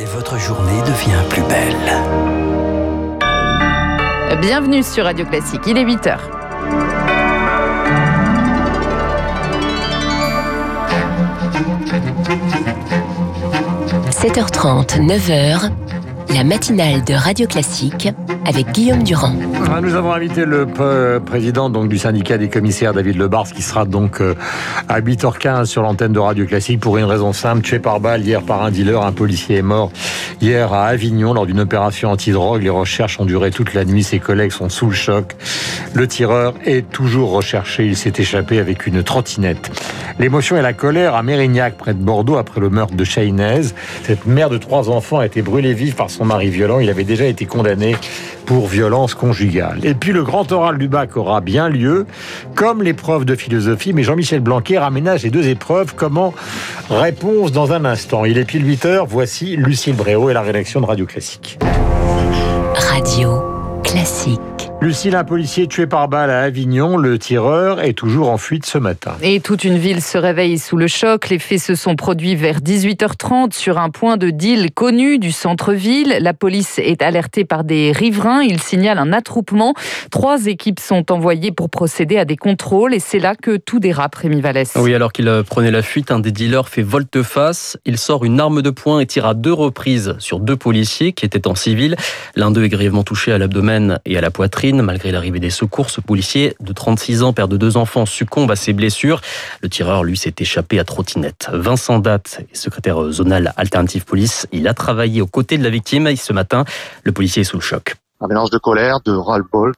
Et votre journée devient plus belle. Bienvenue sur Radio Classique, il est 8h. – 7h30, 9h, la matinale de Radio Classique avec Guillaume Durand. Ah, nous avons invité le président donc, du syndicat des commissaires, David Lebars, qui sera donc euh, à 8h15 sur l'antenne de Radio Classique pour une raison simple, tué par balle hier par un dealer. Un policier est mort hier à Avignon lors d'une opération anti-drogue. Les recherches ont duré toute la nuit. Ses collègues sont sous le choc. Le tireur est toujours recherché. Il s'est échappé avec une trottinette. L'émotion et la colère à Mérignac, près de Bordeaux, après le meurtre de Chahinez. Cette mère de trois enfants a été brûlée vive par son mari violent. Il avait déjà été condamné pour violence conjugale. Et puis le grand oral du bac aura bien lieu, comme l'épreuve de philosophie, mais Jean-Michel Blanquer aménage les deux épreuves. Comment Réponse dans un instant. Il est pile 8 heures. Voici Lucille Bréau et la rédaction de Radio Classique. Radio Classique. Lucille, un policier tué par balle à Avignon. Le tireur est toujours en fuite ce matin. Et toute une ville se réveille sous le choc. Les faits se sont produits vers 18h30 sur un point de deal connu du centre-ville. La police est alertée par des riverains. Ils signalent un attroupement. Trois équipes sont envoyées pour procéder à des contrôles. Et c'est là que tout dérape, Rémi Vallès. Oui, alors qu'il prenait la fuite, un des dealers fait volte-face. Il sort une arme de poing et tire à deux reprises sur deux policiers qui étaient en civil. L'un d'eux est grièvement touché à l'abdomen et à la poitrine. Malgré l'arrivée des secours, ce policier de 36 ans, père de deux enfants, succombe à ses blessures. Le tireur, lui, s'est échappé à trottinette. Vincent Date, secrétaire zonal Alternative Police, il a travaillé aux côtés de la victime. Et ce matin, le policier est sous le choc. Un mélange de colère, de ras-le-bol.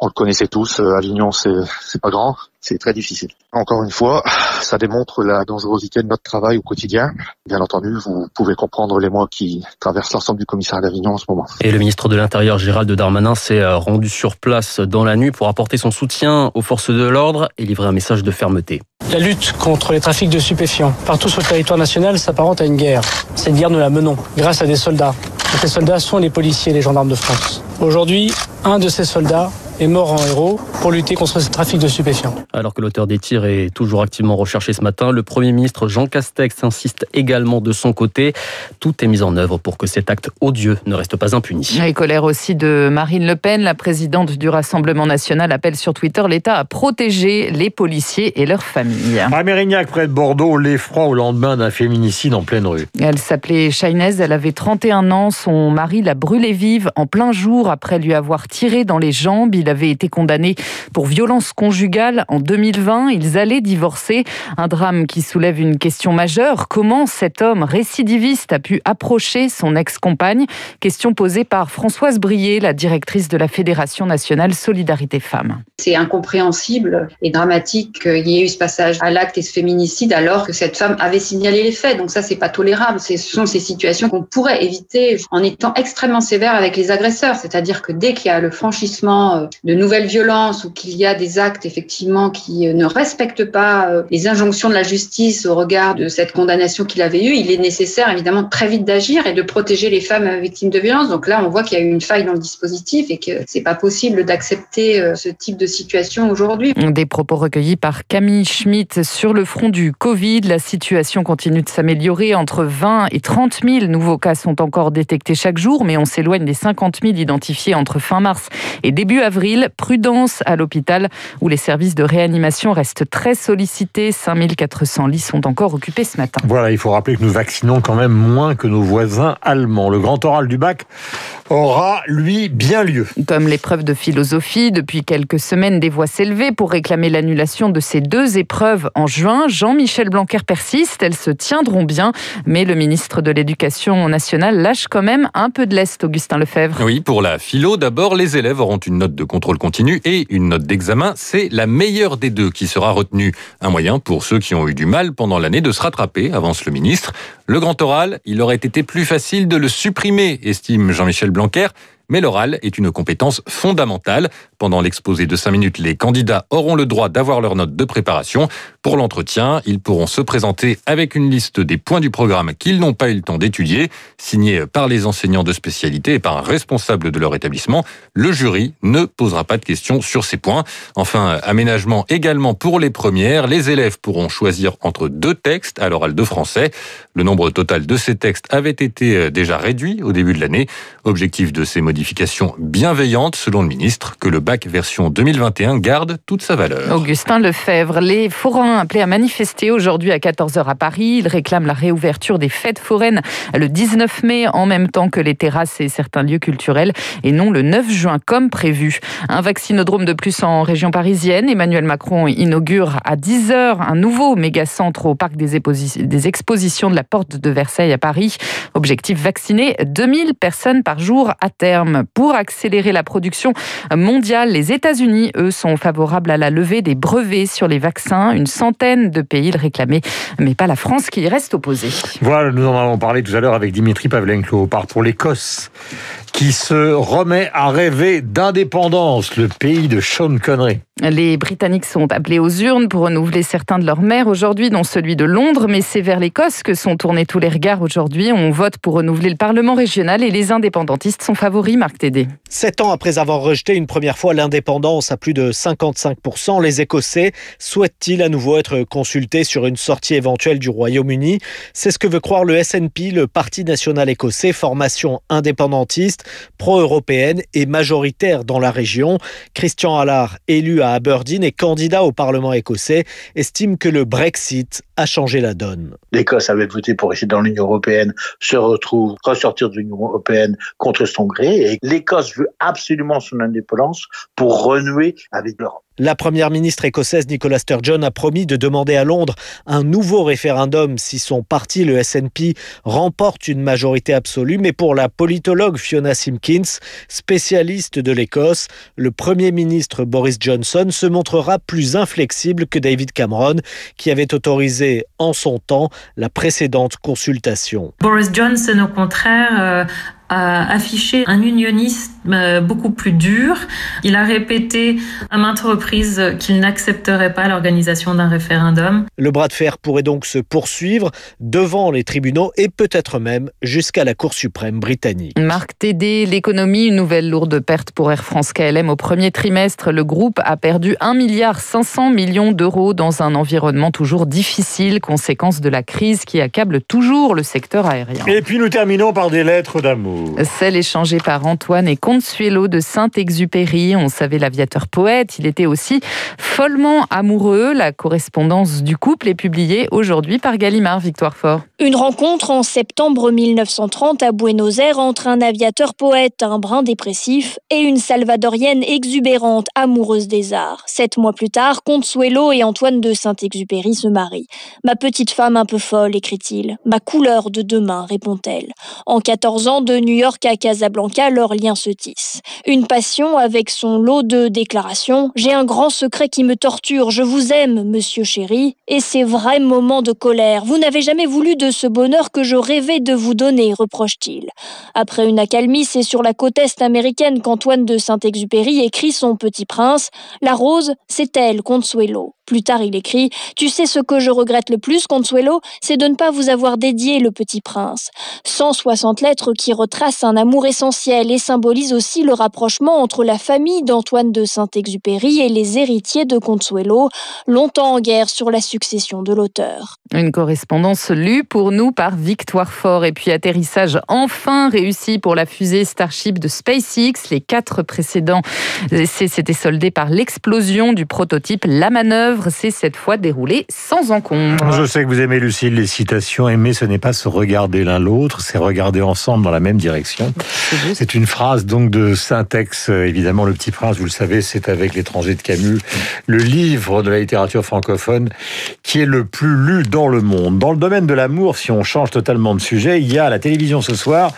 On le connaissait tous, euh, Avignon, c'est pas grand c'est très difficile. Encore une fois, ça démontre la dangerosité de notre travail au quotidien. Bien entendu, vous pouvez comprendre les mois qui traversent l'ensemble du commissariat d'Avignon en ce moment. Et le ministre de l'Intérieur, Gérald Darmanin, s'est euh, rendu sur place dans la nuit pour apporter son soutien aux forces de l'ordre et livrer un message de fermeté. La lutte contre les trafics de stupéfiants partout sur le territoire national s'apparente à une guerre. Cette guerre, nous la menons grâce à des soldats. Et ces soldats sont les policiers et les gendarmes de France. Aujourd'hui, un de ces soldats est mort en héros pour lutter contre ce trafic de stupéfiants. Alors que l'auteur des tirs est toujours activement recherché ce matin, le Premier ministre Jean Castex insiste également de son côté. Tout est mis en œuvre pour que cet acte odieux ne reste pas impuni. Et colère aussi de Marine Le Pen, la présidente du Rassemblement national, appelle sur Twitter l'État à protéger les policiers et leurs familles. À Mérignac, près de Bordeaux, l'effroi au lendemain d'un féminicide en pleine rue. Elle s'appelait Chahinez, elle avait 31 ans. Son mari l'a brûlée vive en plein jour après lui avoir tiré dans les jambes. Il avait été condamné pour violence conjugale en 2020. Ils allaient divorcer. Un drame qui soulève une question majeure. Comment cet homme récidiviste a pu approcher son ex-compagne? Question posée par Françoise Brier, la directrice de la Fédération nationale Solidarité Femmes. C'est incompréhensible et dramatique qu'il y ait eu ce passage à l'acte et ce féminicide alors que cette femme avait signalé les faits. Donc ça, c'est pas tolérable. Ce sont ces situations qu'on pourrait éviter en étant extrêmement sévère avec les agresseurs. C'est-à-dire que dès qu'il y a le franchissement euh, de nouvelles violences ou qu'il y a des actes effectivement qui euh, ne respectent pas euh, les injonctions de la justice au regard de cette condamnation qu'il avait eue, il est nécessaire évidemment très vite d'agir et de protéger les femmes victimes de violences. Donc là, on voit qu'il y a eu une faille dans le dispositif et que c'est pas possible d'accepter euh, ce type de situation aujourd'hui. Des propos recueillis par Camille Schmitt sur le front du Covid. La situation continue de s'améliorer. Entre 20 et 30 000 nouveaux cas sont encore détectés chaque jour, mais on s'éloigne des 50 000 identifiés entre fin mars et début avril. Prudence à l'hôpital où les services de réanimation restent très sollicités. 5400 lits sont encore occupés ce matin. Voilà, il faut rappeler que nous vaccinons quand même moins que nos voisins allemands. Le grand oral du bac aura, lui, bien lieu. Comme l'épreuve de philosophie, depuis quelques semaines, des voix s'élevaient pour réclamer l'annulation de ces deux épreuves en juin. Jean-Michel Blanquer persiste, elles se tiendront bien, mais le ministre de l'Éducation nationale lâche quand même un peu de l'Est, Augustin Lefebvre. Oui, pour la philo, d'abord, les élèves auront une note de contrôle continu et une note d'examen. C'est la meilleure des deux qui sera retenue. Un moyen pour ceux qui ont eu du mal pendant l'année de se rattraper, avance le ministre. Le grand oral, il aurait été plus facile de le supprimer, estime Jean-Michel Blanquer. Mais l'oral est une compétence fondamentale. Pendant l'exposé de 5 minutes, les candidats auront le droit d'avoir leur note de préparation. Pour l'entretien, ils pourront se présenter avec une liste des points du programme qu'ils n'ont pas eu le temps d'étudier, signée par les enseignants de spécialité et par un responsable de leur établissement. Le jury ne posera pas de questions sur ces points. Enfin, aménagement également pour les premières. Les élèves pourront choisir entre deux textes à l'oral de français. Le nombre total de ces textes avait été euh, déjà réduit au début de l'année. Objectif de ces modifications bienveillantes, selon le ministre, que le bac version 2021 garde toute sa valeur. Augustin Lefebvre, les appelés à manifester aujourd'hui à 14h à Paris. Ils réclament la réouverture des fêtes foraines le 19 mai en même temps que les terrasses et certains lieux culturels et non le 9 juin comme prévu. Un vaccinodrome de plus en région parisienne. Emmanuel Macron inaugure à 10h un nouveau méga-centre au parc des, expositions de la Porte de Versailles à Paris. Objectif vacciner 2000 personnes par jour à terme. Pour accélérer la production mondiale, les États-Unis, eux, sont favorables à la levée des brevets sur les vaccins. Centaine de pays le réclamaient, mais pas la France qui y reste opposée. Voilà, nous en avons parlé tout à l'heure avec Dimitri Pavlenko. On part pour l'Écosse qui se remet à rêver d'indépendance, le pays de Sean Connery. Les Britanniques sont appelés aux urnes pour renouveler certains de leurs maires aujourd'hui, dont celui de Londres, mais c'est vers l'Écosse que sont tournés tous les regards aujourd'hui. On vote pour renouveler le Parlement régional et les indépendantistes sont favoris, Marc Tédé. Sept ans après avoir rejeté une première fois l'indépendance à plus de 55%, les Écossais souhaitent-ils à nouveau être consultés sur une sortie éventuelle du Royaume-Uni C'est ce que veut croire le SNP, le Parti national écossais, formation indépendantiste, pro-européenne et majoritaire dans la région. Christian Allard, élu à Aberdeen et candidat au Parlement écossais, estime que le Brexit a changé la donne. L'Écosse avait voté pour rester dans l'Union européenne, se retrouve ressortir de l'Union européenne contre son gré et l'Écosse veut absolument son indépendance pour renouer avec l'Europe. La première ministre écossaise Nicola Sturgeon a promis de demander à Londres un nouveau référendum si son parti, le SNP, remporte une majorité absolue. Mais pour la politologue Fiona Simpkins, spécialiste de l'Écosse, le Premier ministre Boris Johnson se montrera plus inflexible que David Cameron, qui avait autorisé en son temps la précédente consultation. Boris Johnson, au contraire, euh, a affiché un unionisme euh, beaucoup plus dur. Il a répété à maintes reprises qu'il n'accepterait pas l'organisation d'un référendum. Le bras de fer pourrait donc se poursuivre devant les tribunaux et peut-être même jusqu'à la Cour suprême britannique. Marc Tédé, l'économie, une nouvelle lourde perte pour Air France KLM au premier trimestre. Le groupe a perdu 1 milliard 500 millions d'euros dans un environnement toujours difficile, conséquence de la crise qui accable toujours le secteur aérien. Et puis nous terminons par des lettres d'amour. Celle échangée par Antoine et Consuelo de Saint-Exupéry. On savait l'aviateur poète. Il était aussi follement amoureux. La correspondance du couple est publiée aujourd'hui par Gallimard Victoire Fort. Une rencontre en septembre 1930 à Buenos Aires entre un aviateur poète, un brin dépressif, et une salvadorienne exubérante, amoureuse des arts. Sept mois plus tard, Consuelo et Antoine de Saint-Exupéry se marient. Ma petite femme un peu folle, écrit-il. Ma couleur de demain, répond-elle. En 14 ans, de New York à Casablanca, leur lien se tisse. Une passion avec son lot de déclarations. J'ai un grand secret qui me torture. Je vous aime, monsieur chéri. Et ces vrais moments de colère. Vous n'avez jamais voulu de ce bonheur que je rêvais de vous donner, reproche-t-il. Après une accalmie, c'est sur la côte est américaine qu'Antoine de Saint-Exupéry écrit son Petit Prince. La rose, c'est elle, Consuelo. Plus tard, il écrit Tu sais ce que je regrette le plus, Consuelo C'est de ne pas vous avoir dédié le petit prince. 160 lettres qui retracent un amour essentiel et symbolisent aussi le rapprochement entre la famille d'Antoine de Saint-Exupéry et les héritiers de Consuelo, longtemps en guerre sur la succession de l'auteur. Une correspondance lue pour nous par Victoire Fort. Et puis atterrissage enfin réussi pour la fusée Starship de SpaceX. Les quatre précédents essais s'étaient soldés par l'explosion du prototype. La manœuvre s'est cette fois déroulée sans encombre. Je sais que vous aimez, Lucille, les citations. Aimer, ce n'est pas se regarder l'un l'autre, c'est regarder ensemble dans la même direction. C'est une phrase donc de Saint-Ex. Évidemment, Le Petit Prince, vous le savez, c'est avec L'étranger de Camus, le livre de la littérature francophone qui est le plus lu dans le monde. Dans le domaine de l'amour, si on change totalement de sujet, il y a à la télévision ce soir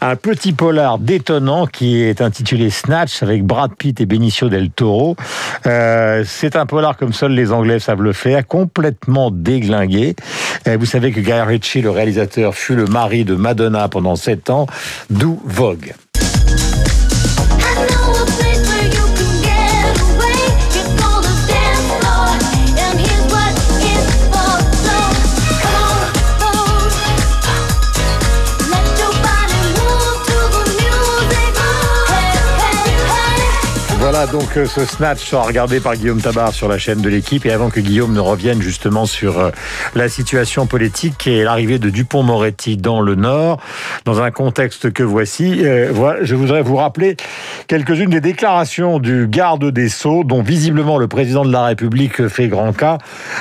un petit polar détonnant qui est intitulé Snatch avec Brad Pitt et Benicio del Toro. Euh, c'est un polar comme seul les Anglais savent le faire, complètement déglingué. Vous savez que Guy Ritchie, le réalisateur, fut le mari de Madonna pendant sept ans, d'où Vogue. Donc euh, ce snatch regardé par Guillaume Tabar sur la chaîne de l'équipe et avant que Guillaume ne revienne justement sur euh, la situation politique et l'arrivée de Dupont-Moretti dans le Nord, dans un contexte que voici, euh, je voudrais vous rappeler quelques-unes des déclarations du garde des Sceaux dont visiblement le président de la République fait grand cas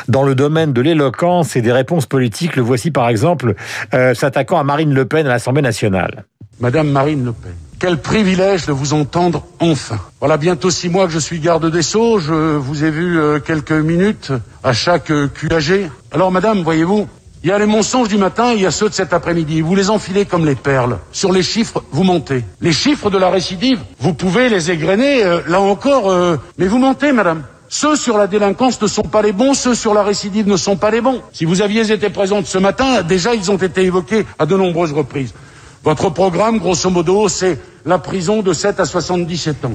dans le domaine de l'éloquence et des réponses politiques. Le voici par exemple s'attaquant à Marine Le Pen à l'Assemblée nationale. Madame Marine Le Pen. Quel privilège de vous entendre enfin. Voilà bientôt six mois que je suis garde des Sceaux. Je vous ai vu euh, quelques minutes à chaque euh, QAG. Alors, madame, voyez-vous, il y a les mensonges du matin, il y a ceux de cet après-midi. Vous les enfilez comme les perles. Sur les chiffres, vous mentez. Les chiffres de la récidive, vous pouvez les égrener, euh, là encore, mais vous mentez, madame. Ceux sur la délinquance ne sont pas les bons, ceux sur la récidive ne sont pas les bons. Si vous aviez été présente ce matin, déjà ils ont été évoqués à de nombreuses reprises. Votre programme, grosso modo, c'est la prison de 7 à 77 ans.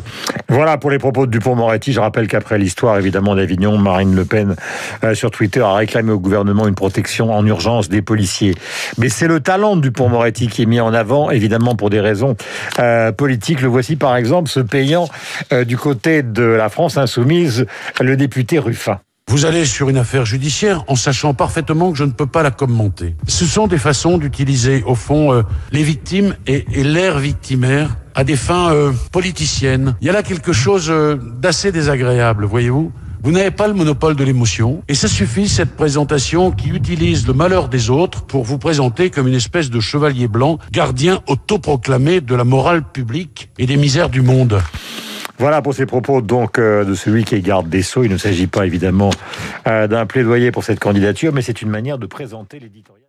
Voilà pour les propos de Dupont-Moretti. Je rappelle qu'après l'histoire, évidemment, d'Avignon, Marine Le Pen, euh, sur Twitter, a réclamé au gouvernement une protection en urgence des policiers. Mais c'est le talent de Dupont-Moretti qui est mis en avant, évidemment, pour des raisons euh, politiques. Le voici, par exemple, se payant euh, du côté de la France insoumise, le député Ruffin. Vous allez sur une affaire judiciaire en sachant parfaitement que je ne peux pas la commenter. Ce sont des façons d'utiliser, au fond, euh, les victimes et, l'air victimaire à des fins euh, politiciennes. Il y a là quelque chose euh, d'assez désagréable, voyez-vous. Vous n'avez pas le monopole de l'émotion, et ça suffit, cette présentation qui utilise le malheur des autres pour vous présenter comme une espèce de chevalier blanc, gardien autoproclamé de la morale publique et des misères du monde. Voilà pour ces propos donc euh, de celui qui est garde des Sceaux. Il ne s'agit pas évidemment euh, d'un plaidoyer pour cette candidature, mais c'est une manière de présenter l'éditorial.